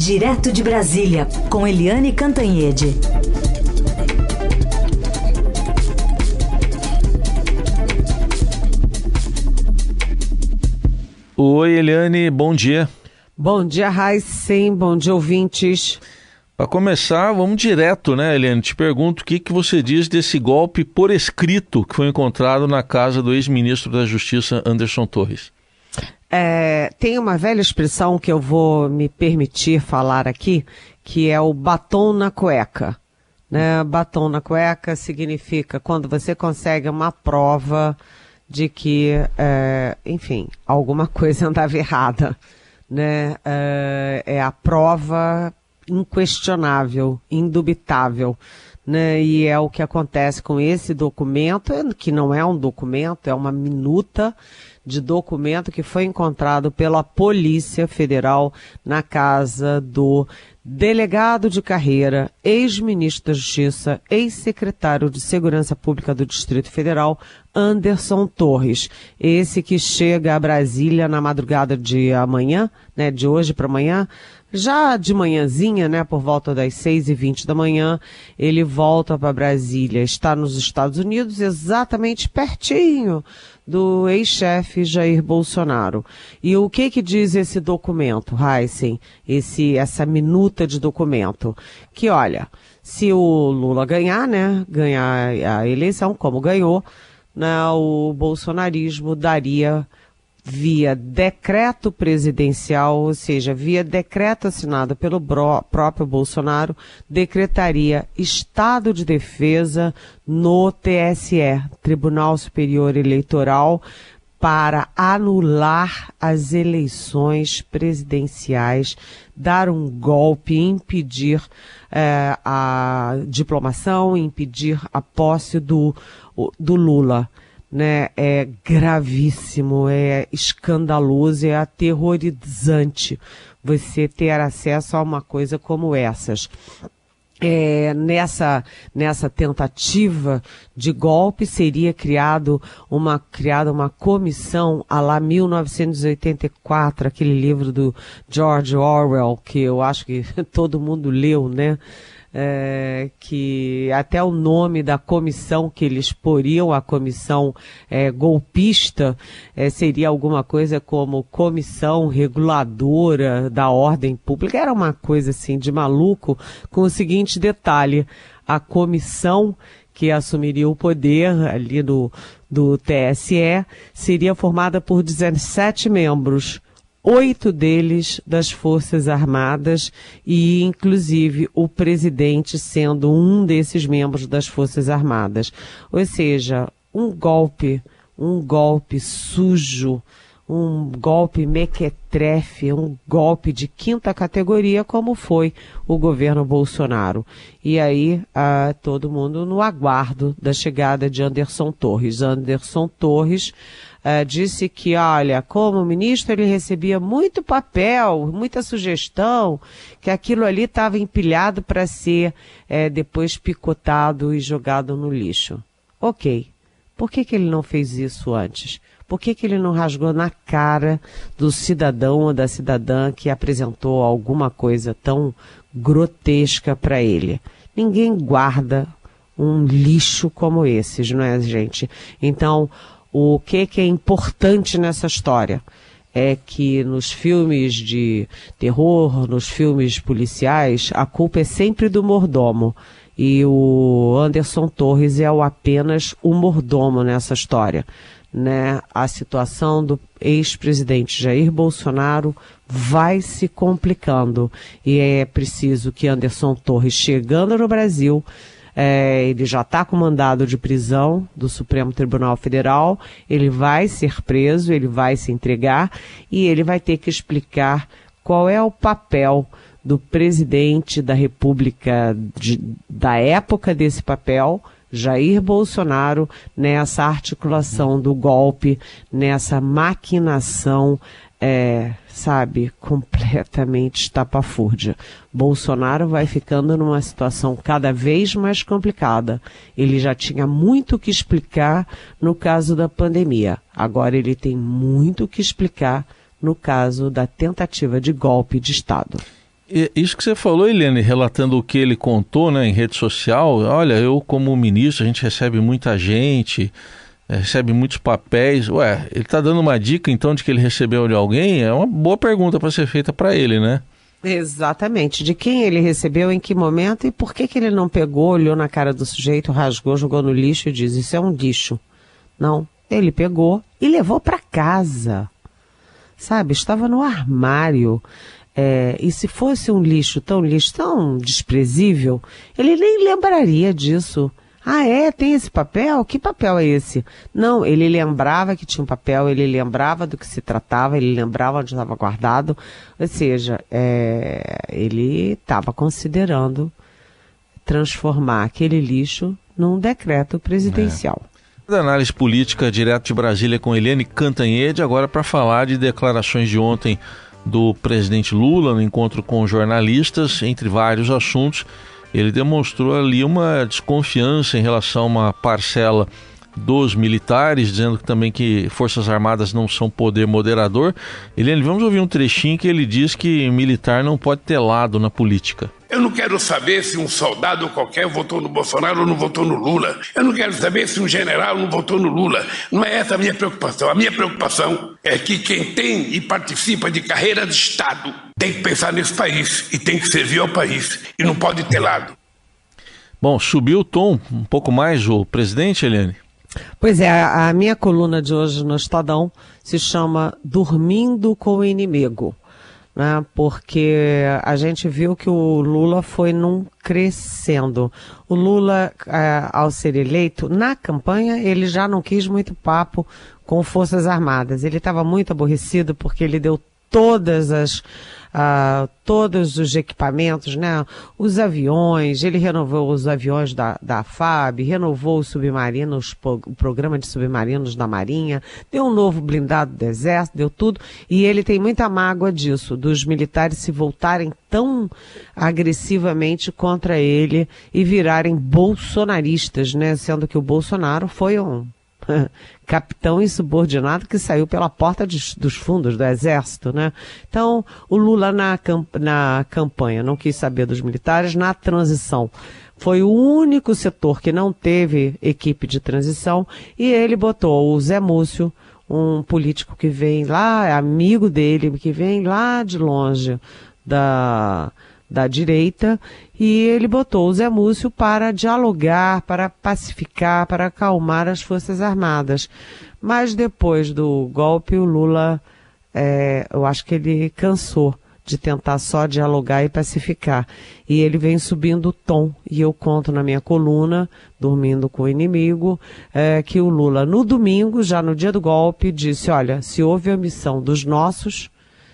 Direto de Brasília, com Eliane Cantanhede. Oi, Eliane, bom dia. Bom dia, Raíssen, bom dia, ouvintes. Para começar, vamos direto, né, Eliane? Te pergunto o que, que você diz desse golpe por escrito que foi encontrado na casa do ex-ministro da Justiça, Anderson Torres. É, tem uma velha expressão que eu vou me permitir falar aqui, que é o batom na cueca. Né? Batom na cueca significa quando você consegue uma prova de que, é, enfim, alguma coisa andava errada. Né? É, é a prova inquestionável, indubitável. Né? E é o que acontece com esse documento, que não é um documento, é uma minuta de documento que foi encontrado pela Polícia Federal na casa do delegado de carreira, ex-ministro da Justiça, ex-secretário de Segurança Pública do Distrito Federal, Anderson Torres. Esse que chega a Brasília na madrugada de amanhã, né, de hoje para amanhã, já de manhãzinha, né, por volta das seis e vinte da manhã, ele volta para Brasília. Está nos Estados Unidos, exatamente pertinho do ex-chefe Jair Bolsonaro. E o que que diz esse documento, Heisen? Esse, essa minuta de documento? Que olha, se o Lula ganhar, né, ganhar a eleição, como ganhou, né, o bolsonarismo daria via decreto presidencial, ou seja, via decreto assinado pelo próprio Bolsonaro, decretaria estado de defesa no TSE, Tribunal Superior Eleitoral, para anular as eleições presidenciais, dar um golpe, impedir eh, a diplomação, impedir a posse do, do Lula né, é gravíssimo, é escandaloso, é aterrorizante você ter acesso a uma coisa como essas. É, nessa, nessa tentativa de golpe seria criado uma, criada uma comissão a lá 1984, aquele livro do George Orwell, que eu acho que todo mundo leu, né? É, que até o nome da comissão que eles poriam, a comissão é, golpista, é, seria alguma coisa como comissão reguladora da ordem pública. Era uma coisa assim de maluco, com o seguinte detalhe: a comissão que assumiria o poder ali do, do TSE seria formada por 17 membros oito deles das Forças Armadas e, inclusive, o presidente sendo um desses membros das Forças Armadas. Ou seja, um golpe, um golpe sujo, um golpe mequetrefe, um golpe de quinta categoria, como foi o governo Bolsonaro. E aí, ah, todo mundo no aguardo da chegada de Anderson Torres. Anderson Torres uh, disse que, olha, como ministro ele recebia muito papel, muita sugestão, que aquilo ali estava empilhado para ser uh, depois picotado e jogado no lixo. Ok. Por que, que ele não fez isso antes? Por que, que ele não rasgou na cara do cidadão ou da cidadã que apresentou alguma coisa tão grotesca para ele? Ninguém guarda um lixo como esses, não é, gente? Então, o que, que é importante nessa história? É que nos filmes de terror, nos filmes policiais, a culpa é sempre do mordomo. E o Anderson Torres é o apenas o mordomo nessa história. Né? A situação do ex-presidente Jair Bolsonaro vai se complicando. E é preciso que Anderson Torres, chegando no Brasil, é, ele já está com mandado de prisão do Supremo Tribunal Federal, ele vai ser preso, ele vai se entregar e ele vai ter que explicar qual é o papel do presidente da República de, da época desse papel, Jair Bolsonaro, nessa articulação do golpe, nessa maquinação é, sabe, completamente estapafúrdia. Bolsonaro vai ficando numa situação cada vez mais complicada. Ele já tinha muito o que explicar no caso da pandemia. Agora ele tem muito o que explicar no caso da tentativa de golpe de Estado. Isso que você falou, Eliane, relatando o que ele contou né, em rede social, olha, eu como ministro, a gente recebe muita gente, recebe muitos papéis. Ué, ele está dando uma dica então de que ele recebeu de alguém? É uma boa pergunta para ser feita para ele, né? Exatamente. De quem ele recebeu, em que momento e por que, que ele não pegou, olhou na cara do sujeito, rasgou, jogou no lixo e diz: Isso é um lixo. Não. Ele pegou e levou para casa. Sabe? Estava no armário. É, e se fosse um lixo tão lixo, tão desprezível, ele nem lembraria disso. Ah, é? Tem esse papel? Que papel é esse? Não, ele lembrava que tinha um papel, ele lembrava do que se tratava, ele lembrava onde estava guardado. Ou seja, é, ele estava considerando transformar aquele lixo num decreto presidencial. É. Da análise política direto de Brasília com Eliane Cantanhede, agora para falar de declarações de ontem do presidente Lula no encontro com jornalistas, entre vários assuntos ele demonstrou ali uma desconfiança em relação a uma parcela dos militares, dizendo também que Forças Armadas não são poder moderador. Eliane, vamos ouvir um trechinho que ele diz que militar não pode ter lado na política. Eu não quero saber se um soldado qualquer votou no Bolsonaro ou não votou no Lula. Eu não quero saber se um general não votou no Lula. Não é essa a minha preocupação. A minha preocupação é que quem tem e participa de carreira de Estado tem que pensar nesse país e tem que servir ao país e não pode ter lado. Bom, subiu o tom um pouco mais o presidente, Eliane? Pois é, a minha coluna de hoje no Estadão se chama Dormindo com o Inimigo né? Porque a gente viu que o Lula foi num crescendo. O Lula, é, ao ser eleito, na campanha, ele já não quis muito papo com Forças Armadas. Ele estava muito aborrecido porque ele deu todas as uh, todos os equipamentos, né? Os aviões, ele renovou os aviões da, da FAB, renovou os submarinos, o programa de submarinos da Marinha, deu um novo blindado do Exército, deu tudo, e ele tem muita mágoa disso, dos militares se voltarem tão agressivamente contra ele e virarem bolsonaristas, né? Sendo que o Bolsonaro foi um capitão insubordinado que saiu pela porta de, dos fundos do exército, né? Então, o Lula na, na campanha não quis saber dos militares, na transição foi o único setor que não teve equipe de transição e ele botou o Zé Múcio, um político que vem lá, é amigo dele, que vem lá de longe da da direita, e ele botou o Zé Múcio para dialogar, para pacificar, para acalmar as Forças Armadas. Mas depois do golpe, o Lula, é, eu acho que ele cansou de tentar só dialogar e pacificar. E ele vem subindo o tom. E eu conto na minha coluna, Dormindo com o Inimigo, é, que o Lula, no domingo, já no dia do golpe, disse: olha, se houve omissão dos nossos,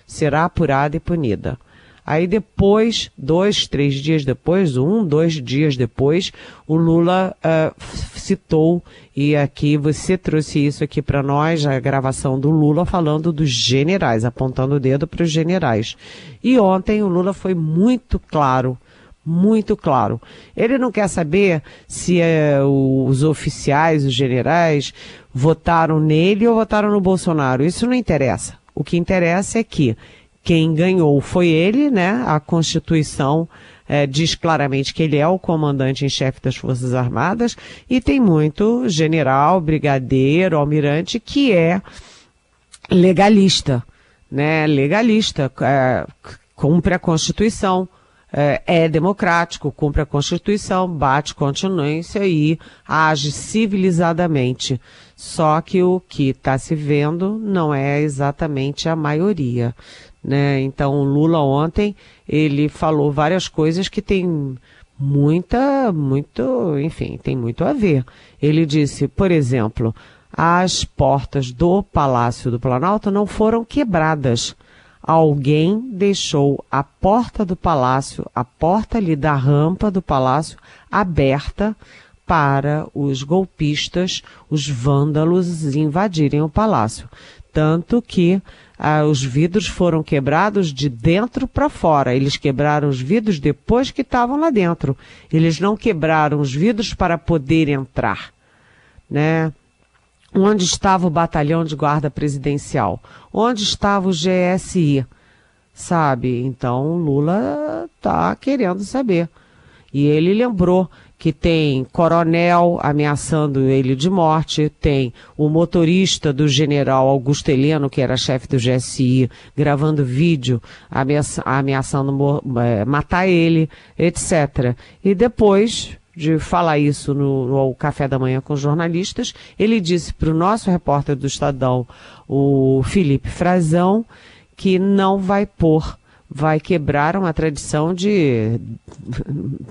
será apurada e punida. Aí depois, dois, três dias depois, um, dois dias depois, o Lula uh, citou, e aqui você trouxe isso aqui para nós, a gravação do Lula falando dos generais, apontando o dedo para os generais. E ontem o Lula foi muito claro muito claro. Ele não quer saber se é, os oficiais, os generais, votaram nele ou votaram no Bolsonaro. Isso não interessa. O que interessa é que quem ganhou foi ele, né? A Constituição é, diz claramente que ele é o comandante em chefe das Forças Armadas e tem muito general, brigadeiro, almirante que é legalista, né? Legalista, é, cumpre a Constituição, é, é, democrático, cumpre a Constituição, bate continência e age civilizadamente. Só que o que está se vendo não é exatamente a maioria né? Então, o Lula ontem, ele falou várias coisas que tem muita, muito, enfim, tem muito a ver. Ele disse, por exemplo, as portas do Palácio do Planalto não foram quebradas. Alguém deixou a porta do palácio, a porta ali da rampa do palácio, aberta para os golpistas, os vândalos invadirem o palácio. Tanto que ah, os vidros foram quebrados de dentro para fora. Eles quebraram os vidros depois que estavam lá dentro. Eles não quebraram os vidros para poder entrar, né? Onde estava o batalhão de guarda presidencial? Onde estava o GSI? sabe? Então Lula tá querendo saber. E ele lembrou que tem coronel ameaçando ele de morte, tem o motorista do general Augusto Heleno, que era chefe do GSI, gravando vídeo ameaça, ameaçando é, matar ele, etc. E depois de falar isso no, no café da manhã com os jornalistas, ele disse para o nosso repórter do Estadão, o Felipe Frazão, que não vai pôr vai quebrar uma tradição de,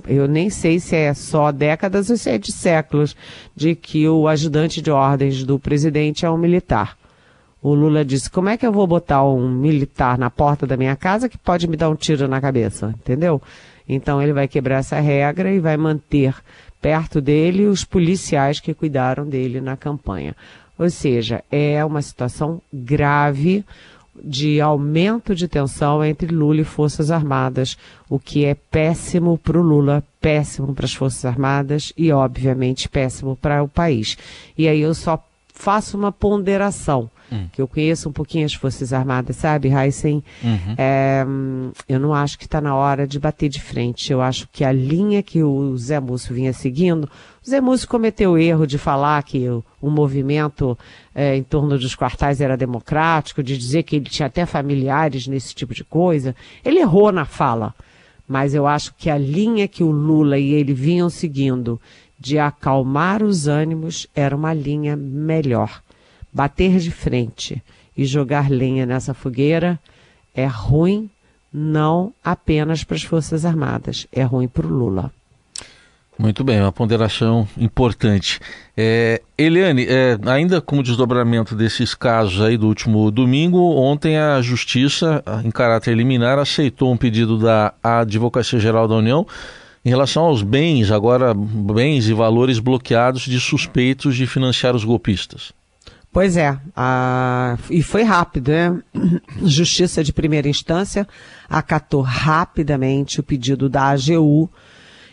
eu nem sei se é só décadas ou se é de séculos, de que o ajudante de ordens do presidente é um militar. O Lula disse: como é que eu vou botar um militar na porta da minha casa que pode me dar um tiro na cabeça? Entendeu? Então ele vai quebrar essa regra e vai manter perto dele os policiais que cuidaram dele na campanha. Ou seja, é uma situação grave de aumento de tensão entre Lula e Forças Armadas, o que é péssimo para o Lula, péssimo para as Forças Armadas e, obviamente, péssimo para o país. E aí eu só faço uma ponderação hum. que eu conheço um pouquinho as Forças Armadas, sabe, Heisen? Uhum. É, eu não acho que está na hora de bater de frente. Eu acho que a linha que o Zé Múcio vinha seguindo, o Zé Múcio cometeu o erro de falar que o, o movimento é, em torno dos quartais era democrático, de dizer que ele tinha até familiares nesse tipo de coisa. Ele errou na fala. Mas eu acho que a linha que o Lula e ele vinham seguindo de acalmar os ânimos era uma linha melhor bater de frente e jogar lenha nessa fogueira é ruim não apenas para as Forças Armadas, é ruim para o Lula. Muito bem, uma ponderação importante. É, Eliane, é, ainda como desdobramento desses casos aí do último domingo, ontem a Justiça, em caráter liminar, aceitou um pedido da Advocacia Geral da União em relação aos bens, agora bens e valores bloqueados de suspeitos de financiar os golpistas. Pois é, a... e foi rápido, né? Justiça de primeira instância acatou rapidamente o pedido da AGU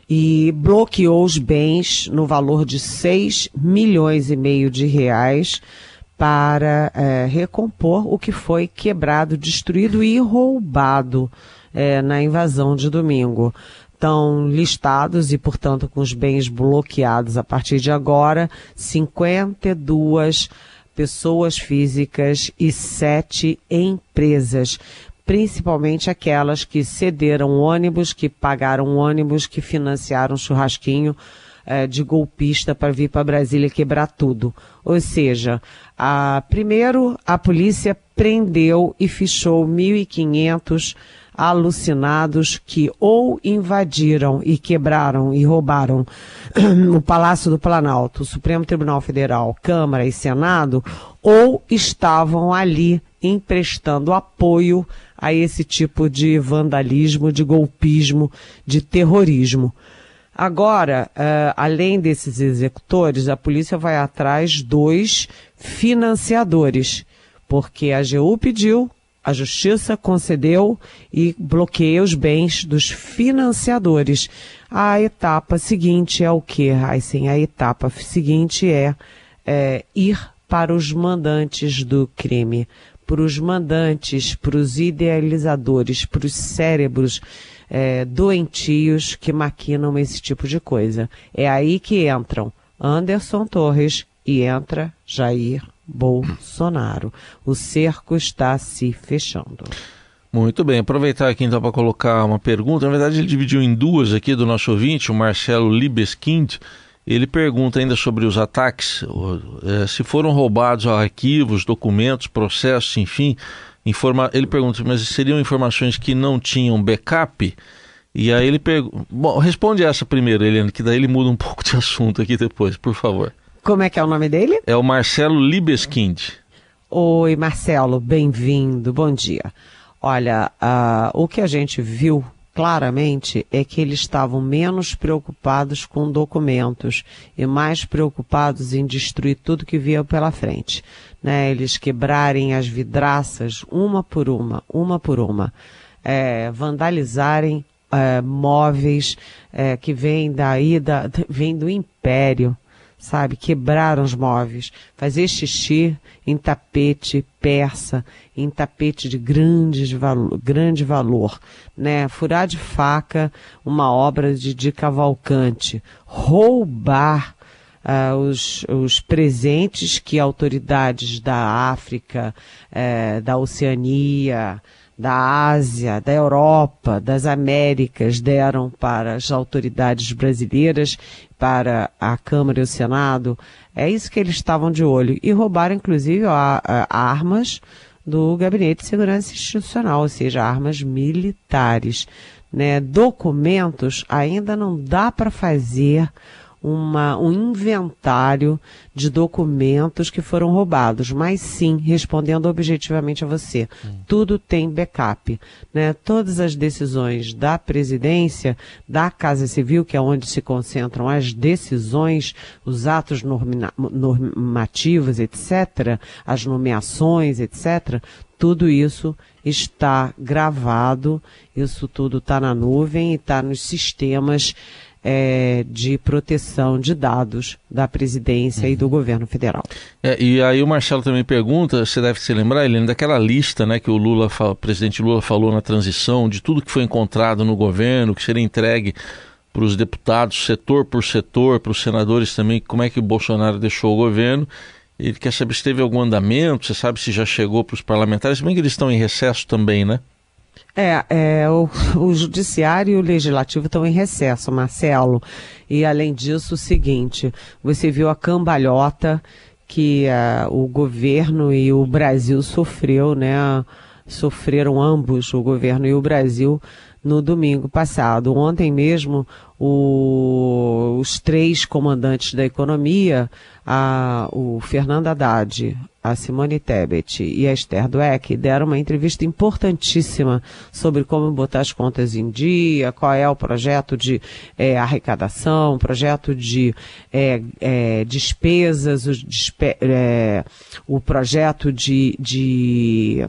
e bloqueou os bens no valor de 6 milhões e meio de reais para é, recompor o que foi quebrado, destruído e roubado é, na invasão de domingo estão listados e, portanto, com os bens bloqueados a partir de agora, 52 pessoas físicas e sete empresas, principalmente aquelas que cederam ônibus, que pagaram ônibus, que financiaram churrasquinho eh, de golpista para vir para Brasília quebrar tudo. Ou seja, a, primeiro a polícia prendeu e fichou 1.500 alucinados que ou invadiram e quebraram e roubaram o Palácio do Planalto, Supremo Tribunal Federal, Câmara e Senado, ou estavam ali emprestando apoio a esse tipo de vandalismo, de golpismo, de terrorismo. Agora, uh, além desses executores, a polícia vai atrás dos financiadores, porque a AGU pediu, a Justiça concedeu e bloqueia os bens dos financiadores. A etapa seguinte é o que, Heisen? A etapa seguinte é, é ir para os mandantes do crime, para os mandantes, para os idealizadores, para os cérebros é, doentios que maquinam esse tipo de coisa. É aí que entram Anderson Torres e entra Jair Bolsonaro. O cerco está se fechando. Muito bem, aproveitar aqui então para colocar uma pergunta. Na verdade, ele dividiu em duas aqui do nosso ouvinte, o Marcelo Libeskind. Ele pergunta ainda sobre os ataques, é, se foram roubados arquivos, documentos, processos, enfim. Informa... Ele pergunta, mas seriam informações que não tinham backup? E aí ele pergunta. Bom, responde essa primeiro, Helena, que daí ele muda um pouco de assunto aqui depois, por favor. Como é que é o nome dele? É o Marcelo Libeskind. Oi, Marcelo, bem-vindo, bom dia. Olha, uh, o que a gente viu claramente é que eles estavam menos preocupados com documentos e mais preocupados em destruir tudo que via pela frente. Né? Eles quebrarem as vidraças uma por uma, uma por uma, é, vandalizarem é, móveis é, que vêm daí, da, vêm do império, sabe? Quebrar os móveis, fazer xixi em tapete persa, em tapete de grandes valo, grande valor, né? Furar de faca uma obra de, de Cavalcante, roubar uh, os, os presentes que autoridades da África, uh, da Oceania, da Ásia, da Europa, das Américas deram para as autoridades brasileiras, para a Câmara e o Senado. É isso que eles estavam de olho. E roubaram, inclusive, a, a, armas do Gabinete de Segurança Institucional, ou seja, armas militares. Né? Documentos ainda não dá para fazer uma, um inventário de documentos que foram roubados, mas sim, respondendo objetivamente a você, hum. tudo tem backup, né? Todas as decisões da presidência, da Casa Civil, que é onde se concentram as decisões, os atos normativos, etc., as nomeações, etc., tudo isso está gravado, isso tudo está na nuvem e está nos sistemas é, de proteção de dados da presidência uhum. e do uhum. governo federal. É, e aí o Marcelo também pergunta, você deve se lembrar, Helena, daquela lista né, que o Lula, o presidente Lula falou na transição, de tudo que foi encontrado no governo, que seria entregue para os deputados, setor por setor, para os senadores também, como é que o Bolsonaro deixou o governo. Ele quer saber se teve algum andamento, você sabe se já chegou para os parlamentares, bem que eles estão em recesso também, né? É, é o, o, judiciário e o legislativo estão em recesso, Marcelo. E além disso, o seguinte, você viu a cambalhota que uh, o governo e o Brasil sofreu, né? Sofreram ambos, o governo e o Brasil, no domingo passado. Ontem mesmo, o, os três comandantes da economia, a, o Fernando Haddad, a Simone Tebet e a Esther Dweck deram uma entrevista importantíssima sobre como botar as contas em dia, qual é o projeto de é, arrecadação, projeto de é, é, despesas, o, despe é, o projeto de, de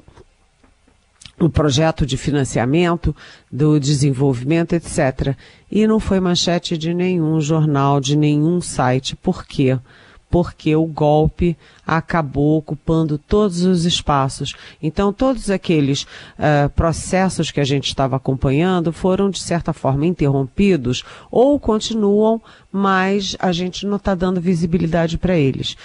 o projeto de financiamento do desenvolvimento, etc. E não foi manchete de nenhum jornal, de nenhum site. Por quê? Porque o golpe acabou ocupando todos os espaços. Então, todos aqueles uh, processos que a gente estava acompanhando foram, de certa forma, interrompidos ou continuam, mas a gente não está dando visibilidade para eles.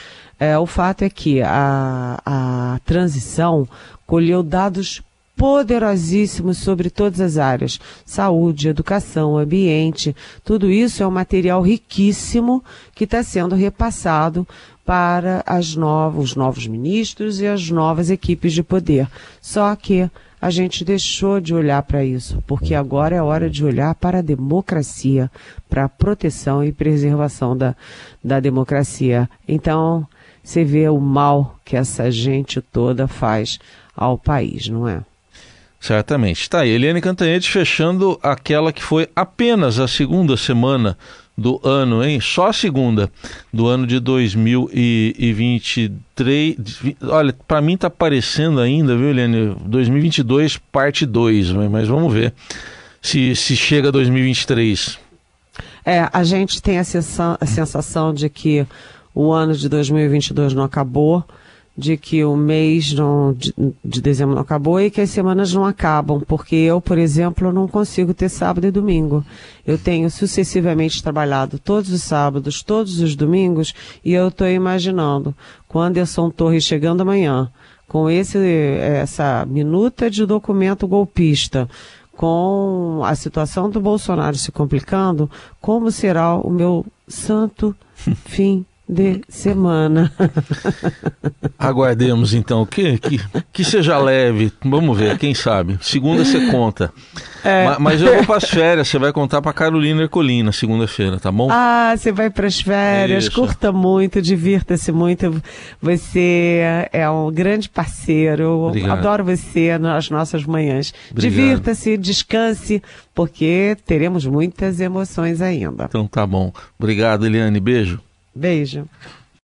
Uh, o fato é que a, a transição colheu dados poderosíssimos sobre todas as áreas: saúde, educação, ambiente. Tudo isso é um material riquíssimo que está sendo repassado para as os novos ministros e as novas equipes de poder. Só que a gente deixou de olhar para isso, porque agora é hora de olhar para a democracia, para a proteção e preservação da, da democracia. Então, você vê o mal que essa gente toda faz ao país, não é? Certamente. Aí, Eliane Cantanhete fechando aquela que foi apenas a segunda semana do ano, hein? Só a segunda do ano de 2023. Olha, para mim tá parecendo ainda, viu, Eliane? 2022 parte 2, mas vamos ver se, se chega 2023. É, a gente tem a a sensação de que o ano de 2022 não acabou de que o mês não, de, de, dezembro não acabou e que as semanas não acabam, porque eu, por exemplo, não consigo ter sábado e domingo. Eu tenho sucessivamente trabalhado todos os sábados, todos os domingos, e eu estou imaginando, com Anderson Torres chegando amanhã, com esse, essa minuta de documento golpista, com a situação do Bolsonaro se complicando, como será o meu santo fim de semana. Aguardemos então que, que, que seja leve. Vamos ver, quem sabe. Segunda você conta. É. Mas, mas, eu vou para as férias, você vai contar para Carolina Ercolina segunda-feira, tá bom? Ah, você vai para as férias, Isso. curta muito, divirta-se muito. Você é um grande parceiro. Obrigado. Adoro você nas nossas manhãs. Divirta-se, descanse, porque teremos muitas emoções ainda. Então tá bom. Obrigado, Eliane. Beijo. Beijo.